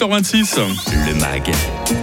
8h26. Le MAG,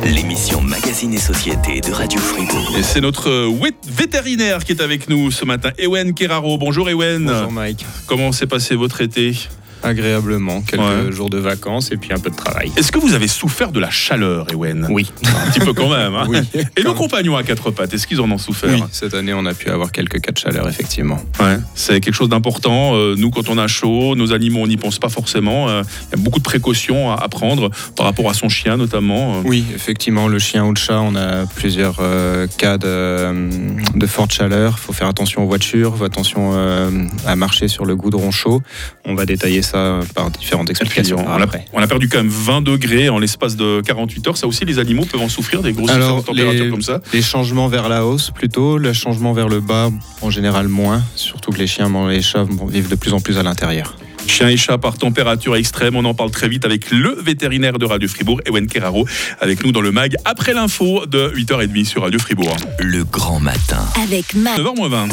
l'émission Magazine et Société de Radio Fribourg. Et c'est notre vétérinaire qui est avec nous ce matin, Ewen Keraro. Bonjour Ewen. Bonjour Mike. Comment s'est passé votre été? Agréablement, quelques Ouais. jours de vacances et puis un peu de travail. Est-ce que vous avez souffert de la chaleur, Ewen Oui. Un petit peu quand même. hein Oui. Et nos compagnons à quatre pattes, est-ce qu'ils en ont souffert Oui, cette année on a pu avoir quelques cas de chaleur effectivement. Ouais, c'est quelque chose d'important. Euh, nous, quand on a chaud, nos animaux, on n'y pense pas forcément. Euh, Il y a beaucoup de précautions à, prendre par rapport à son chien, notamment. Euh, Oui, effectivement, le chien ou le chat, on a plusieurs euh, cas de, de forte chaleur. Il faut faire attention aux voitures, faut attention euh, à marcher sur le goudron chaud. On va détailler ça par différentes explications on, a, après. on a perdu quand même 20 degrés en l'espace de 48 heures. Ça aussi, les animaux peuvent en souffrir, des grosses Alors, températures les- comme ça. Les changements vers la hausse plutôt, le changement vers le bas en général moins, surtout que les chiens et les chats vivre de plus en plus à l'intérieur. Chien et chat par température extrême, on en parle très vite avec le vétérinaire de Radio Fribourg, Ewen Keraro, avec nous dans le mag après l'info de 8h30 sur Radio Fribourg. Le grand matin. Avec Mac. 9h 20.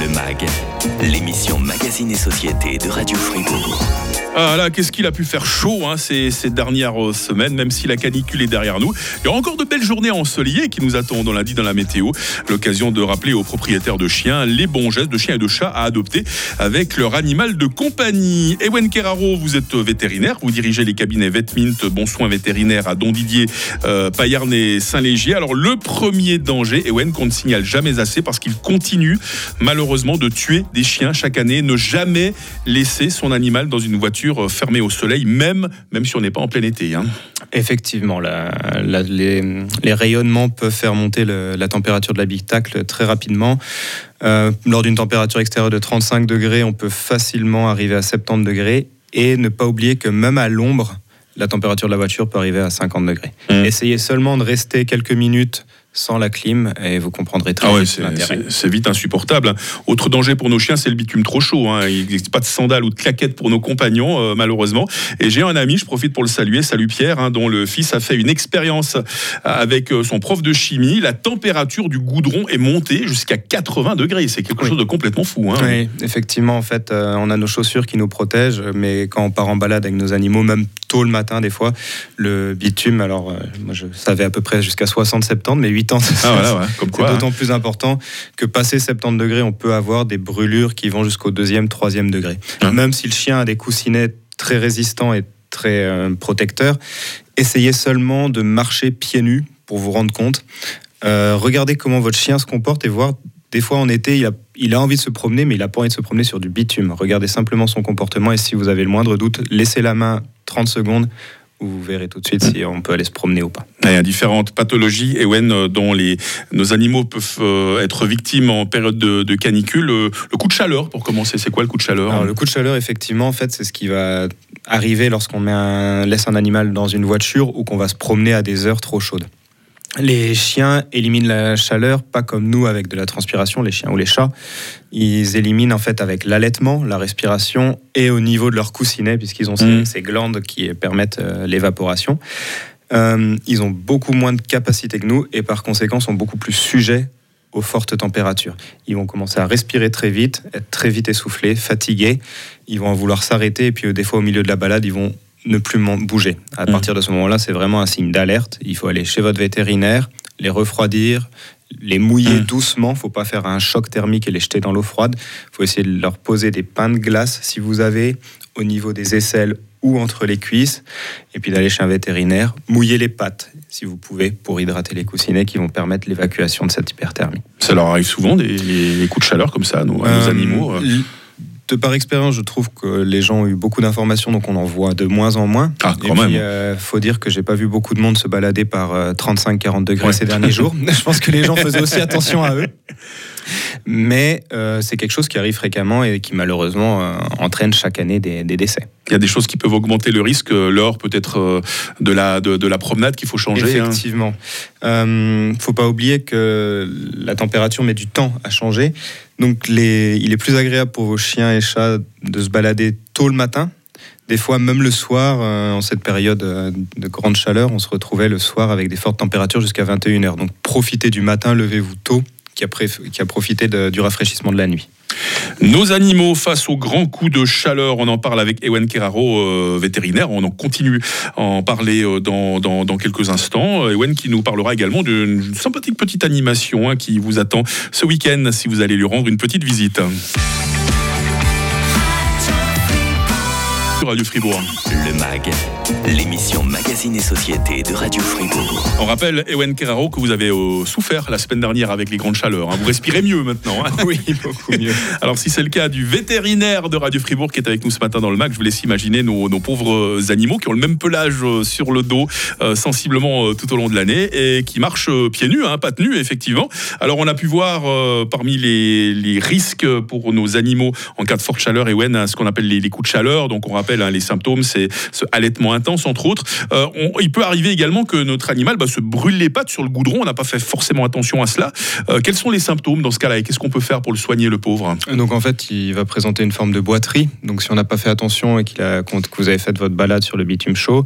Le MAG, l'émission Magazine et Société de Radio Fribourg. Ah là, qu'est-ce qu'il a pu faire chaud hein, ces, ces dernières euh, semaines, même si la canicule est derrière nous. Il y aura encore de belles journées ensoleillées qui nous attendent, dit dans la météo. L'occasion de rappeler aux propriétaires de chiens les bons gestes de chiens et de chats à adopter avec leur animal de compagnie. Ewen Keraro, vous êtes vétérinaire, vous dirigez les cabinets Vetmint, Bon Soin Vétérinaire à Don Didier, euh, Payarn et Saint-Légier. Alors le premier danger, Ewen, qu'on ne signale jamais assez parce qu'il continue malheureusement de tuer des chiens chaque année, ne jamais laisser son animal dans une voiture euh, fermée au soleil, même, même si on n'est pas en plein été. hein. Effectivement, les, rayonnements peuvent faire monter la température de l'habitacle très rapidement. Euh, lors d'une température extérieure de 35 degrés, on peut facilement arriver à 70 degrés. Et ne pas oublier que même à l'ombre, la température de la voiture peut arriver à 50 degrés. Mm. Essayez seulement de rester quelques minutes sans la clim et vous comprendrez très Ah ouais, vite c'est- l'intérêt. c'est vite insupportable. hein. Autre danger pour nos chiens, c'est le bitume trop chaud. hein. Il n'existe pas de sandales ou de claquettes pour nos compagnons, euh, malheureusement. Et j'ai un ami, je profite pour le saluer, salut Pierre, hein, dont le fils a fait une expérience avec euh, son prof de chimie. La température du goudron est montée jusqu'à 80 degrés. C'est quelque Oui. chose de complètement fou. hein. Oui, effectivement, en fait, euh, on a nos chaussures qui nous protègent, mais quand on part en balade avec nos animaux, même tôt le matin, des fois, le bitume, alors euh, moi je savais à peu près jusqu'à 60-70, mais 80, Ah voilà, ouais, comme c'est quoi. hein. d'autant plus important que passé 70 degrés, on peut avoir des brûlures qui vont jusqu'au deuxième, troisième degré. Hein. Même si le chien a des coussinets très résistants et très euh, protecteurs, essayez seulement de marcher pieds nus pour vous rendre compte. Euh, regardez comment votre chien se comporte et voir. Des fois en été, il a, il a envie de se promener, mais il a pas envie de se promener sur du bitume. Regardez simplement son comportement et si vous avez le moindre doute, laissez la main 30 secondes vous verrez tout de suite si on peut aller se promener ou pas. Il y a différentes pathologies, Ewen, euh, dont les, nos animaux peuvent euh, être victimes en période de, de canicule. Euh, Le coup de chaleur, pour commencer, c'est quoi le coup de chaleur Alors, le coup de chaleur, effectivement, en fait, c'est ce qui va arriver lorsqu'on met un- laisse un animal dans une voiture ou qu'on va se promener à des heures trop chaudes. Les chiens éliminent la chaleur, pas comme nous avec de la transpiration, les chiens ou les chats. Ils éliminent en fait avec l'allaitement, la respiration et au niveau de leur coussinet, puisqu'ils ont ces, ces glandes qui permettent euh, l'évaporation. Euh, ils ont beaucoup moins de capacité que nous et par conséquent sont beaucoup plus sujets aux fortes températures. Ils vont commencer à respirer très vite, être très vite essoufflés, fatigués. Ils vont vouloir s'arrêter et puis euh, des fois au milieu de la balade, ils vont ne plus bouger. À Mm. partir de ce moment-là, c'est vraiment un signe d'alerte. Il faut aller chez votre vétérinaire, les refroidir, les mouiller Mm. doucement. Il faut pas faire un choc thermique et les jeter dans l'eau froide. Il faut essayer de leur poser des pains de glace si vous avez au niveau des aisselles ou entre les cuisses. Et puis d'aller chez un vétérinaire, mouiller les pattes si vous pouvez pour hydrater les coussinets qui vont permettre l'évacuation de cette hyperthermie. Ça leur arrive souvent, des, des coups de chaleur comme ça, à nos, nos Euh, animaux. euh. De par expérience, je trouve que les gens ont eu beaucoup d'informations, donc on en voit de moins en moins. Ah, Et quand puis, même. euh, faut dire que j'ai pas vu beaucoup de monde se balader par 35-40 degrés Ouais. ces derniers jours. Je pense que les gens faisaient aussi attention à eux. Mais euh, c'est quelque chose qui arrive fréquemment et qui malheureusement euh, entraîne chaque année des, des décès. Il y a des choses qui peuvent augmenter le risque, lors peut-être euh, de, la, de, de la promenade qu'il faut changer. hein. Effectivement. Euh, faut pas oublier que la température met du temps à changer. Donc, les, il est plus agréable pour vos chiens et chats de se balader tôt le matin. Des fois, même le soir, euh, en cette période euh, de grande chaleur, on se retrouvait le soir avec des fortes températures jusqu'à 21h. Donc, profitez du matin, levez-vous tôt. Qui a, profité du rafraîchissement de la nuit. Nos animaux face aux grands coups de chaleur, on en parle avec Ewen Keraro, euh, vétérinaire. On en continue à en parler euh, dans, quelques instants. Ewen qui nous parlera également d'une sympathique petite animation hein, qui vous attend ce week-end si vous allez lui rendre une petite visite. Radio Fribourg. Le MAG, l'émission Magazine et Société de Radio Fribourg. On rappelle, Ewen Keraro, que vous avez euh, souffert la semaine dernière avec les grandes chaleurs. Hein. Vous respirez mieux maintenant. Hein. oui, beaucoup mieux. Alors, si c'est le cas du vétérinaire de Radio Fribourg qui est avec nous ce matin dans le MAG, je vous laisse imaginer nos, pauvres animaux qui ont le même pelage euh, sur le dos euh, sensiblement tout au long de l'année et qui marchent pieds nus, hein, pas tenus, effectivement. Alors, on a pu voir parmi les, risques pour nos animaux en cas de forte chaleur, Ewen, ce qu'on appelle les, les coups de chaleur. Donc, on rappelle Hein, les symptômes, c'est ce allaitement intense, entre autres. Euh, il peut arriver également que notre animal bah, se brûle les pattes sur le goudron. On n'a pas fait forcément attention à cela. Euh, quels sont les symptômes dans ce cas-là et qu'est-ce qu'on peut faire pour le soigner, le pauvre? Donc en fait, il va présenter une forme de boiterie. Donc si on n'a pas fait attention et qu'il a, que vous avez fait votre balade sur le bitume chaud,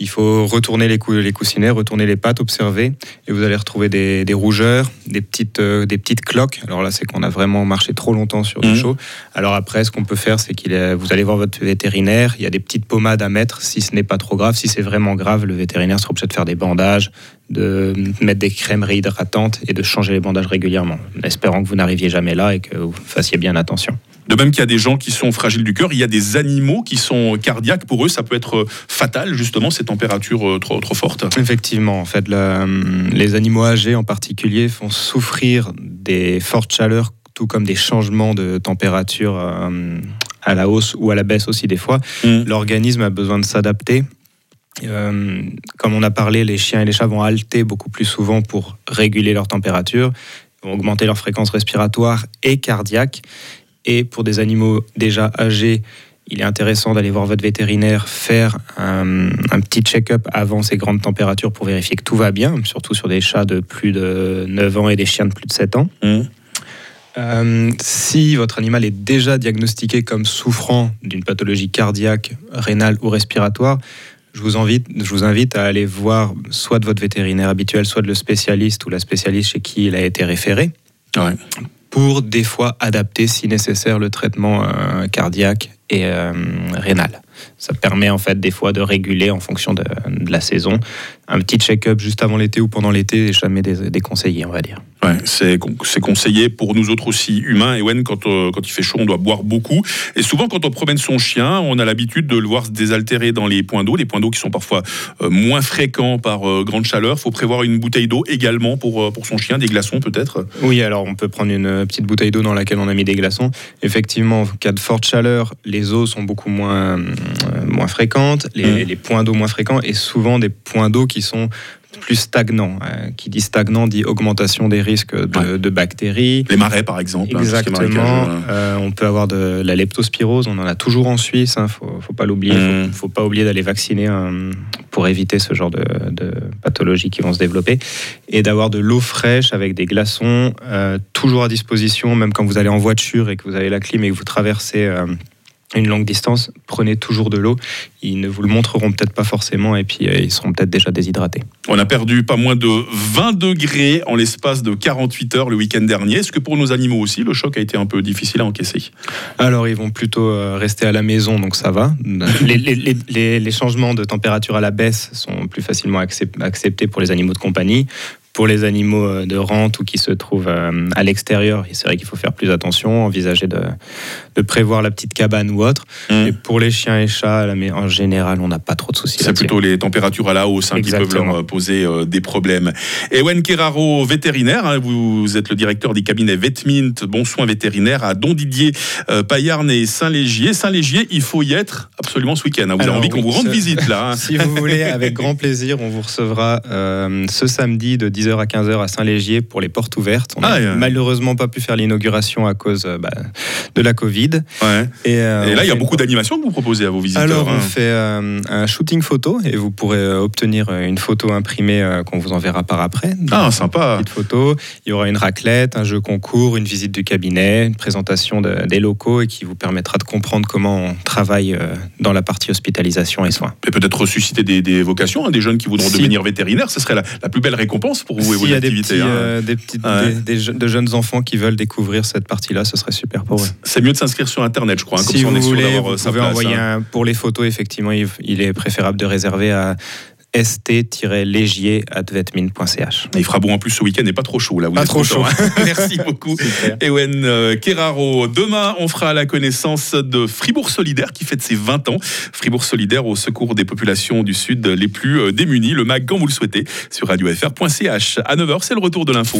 il faut retourner les, les, coussinets, retourner les pattes, observer, et vous allez retrouver des, rougeurs, des petites, euh, des petites cloques. Alors là, c'est qu'on a vraiment marché trop longtemps sur du mmh. chaud. Alors après, ce qu'on peut faire, c'est qu'il vous allez voir votre vétérinaire. Il y a des petites pommades à mettre si ce n'est pas trop grave. Si c'est vraiment grave, le vétérinaire sera obligé de faire des bandages, de mettre des crèmes réhydratantes et de changer les bandages régulièrement, espérant que vous n'arriviez jamais là et que vous fassiez bien attention. De même qu'il y a des gens qui sont fragiles du cœur, il y a des animaux qui sont cardiaques. Pour eux, ça peut être fatal, justement, ces températures euh, trop, trop fortes. Effectivement, en fait, les animaux âgés en particulier font souffrir des fortes chaleurs, tout comme des changements de température euh, à la hausse ou à la baisse aussi des fois. Mm. L'organisme a besoin de s'adapter. Euh, comme on a parlé, les chiens et les chats vont halter beaucoup plus souvent pour réguler leur température, vont augmenter leur fréquence respiratoire et cardiaque. Et pour des animaux déjà âgés, il est intéressant d'aller voir votre vétérinaire, faire un, petit check-up avant ces grandes températures pour vérifier que tout va bien, surtout sur des chats de plus de 9 ans et des chiens de plus de 7 ans. Mmh. Euh, si votre animal est déjà diagnostiqué comme souffrant d'une pathologie cardiaque, rénale ou respiratoire, je vous, invite, je vous invite à aller voir soit de votre vétérinaire habituel, soit de le spécialiste ou la spécialiste chez qui il a été référé. Ouais pour des fois adapter si nécessaire le traitement euh, cardiaque et euh, rénal. Ça permet en fait des fois de réguler en fonction de, la saison. Un petit check-up juste avant l'été ou pendant l'été est jamais déconseillé, on va dire. Ouais, c'est conseillé pour nous autres aussi humains. Et Wen, quand, euh, quand il fait chaud, on doit boire beaucoup. Et souvent, quand on promène son chien, on a l'habitude de le voir se désaltérer dans les points d'eau, les points d'eau qui sont parfois euh, moins fréquents par euh, grande chaleur. Il faut prévoir une bouteille d'eau également pour, pour son chien, des glaçons peut-être Oui, alors on peut prendre une petite bouteille d'eau dans laquelle on a mis des glaçons. Effectivement, en cas de forte chaleur, les eaux sont beaucoup moins, moins fréquentes, les, mmh. les points d'eau moins fréquents et souvent des points d'eau qui sont plus stagnant. Hein. Qui dit stagnant dit augmentation des risques de, bactéries. Les marais, par exemple. Hein, Exactement. Euh, on peut avoir de la leptospirose. On en a toujours en Suisse. Il hein, faut, faut, pas l'oublier. Il faut, mm. faut, pas oublier d'aller vacciner pour éviter ce genre de, pathologies qui vont se développer. Et d'avoir de l'eau fraîche avec des glaçons euh, toujours à disposition, même quand vous allez en voiture et que vous avez la clim et que vous traversez euh, une longue distance, prenez toujours de l'eau. Ils ne vous le montreront peut-être pas forcément et puis euh, ils seront peut-être déjà déshydratés. On a perdu pas moins de 20 degrés en l'espace de 48 heures le week-end dernier. Est-ce que pour nos animaux aussi, le choc a été un peu difficile à encaisser? Alors ils vont plutôt euh, rester à la maison, donc ça va. les, les changements de température à la baisse sont plus facilement acceptés pour les animaux de compagnie pour les animaux euh, de rente ou qui se trouvent euh, à l'extérieur, c'est vrai qu'il faut faire plus attention, envisager de, de prévoir la petite cabane ou autre. Mmh. Et pour les chiens et chats, mais en général, on n'a pas trop de soucis. C'est plutôt les températures à la hausse hein, qui peuvent leur poser euh, des problèmes. Ewen Keraro, vétérinaire, hein, vous, êtes le directeur des cabinets Vetmint, Bon Soin Vétérinaire à Don Didier, Payarn et Saint-Légier. Saint-Légier, il faut y être absolument ce week-end. Hein. Vous avez envie qu'on vous rende visite là. si vous voulez, avec grand plaisir, on vous recevra ce samedi de 10 à 15h à Saint-Légier pour les portes ouvertes. On n'a ah, malheureusement pas pu faire l'inauguration à cause euh, bah, de la Covid. Ouais. Et, euh, Et là, il y a beaucoup d'animations que vous proposez à vos visiteurs. Alors, hein. on fait euh, un shooting photo et vous pourrez obtenir une photo imprimée euh, qu'on vous enverra par après. Ah, sympa. Petite photo. Il y aura une raclette, un jeu concours, une visite du cabinet, une présentation de- des locaux et qui vous permettra de comprendre comment on travaille dans la partie hospitalisation et soins. Et peut-être ressusciter des, des vocations, hein, des jeunes qui voudront Si. devenir vétérinaires. Ce serait la, la plus belle récompense pour vous et vos S'il y a des, petits, hein. euh, des, petites- Ouais. des- des je- de jeunes enfants qui veulent découvrir cette partie-là, ce serait super pour eux. C'est mieux de s'inscrire sur Internet, je crois. hein, comme si on vous est sûr voulez, vous euh, sa pouvez place. envoyer hein. un, pour les photos, effectivement, il, il est préférable de réserver à st-légier.vetmine.ch. Il fera bon en plus ce week-end et pas trop chaud là. Vous Pas êtes trop content, hein. Merci beaucoup. Ewen euh, Keraro. Demain, on fera la connaissance de Fribourg Solidaire qui fête ses 20 ans. Fribourg Solidaire au secours des populations du Sud les plus euh, démunies. Le MAC quand vous le souhaitez sur radiofr.ch. À 9h, c'est le retour de l'info.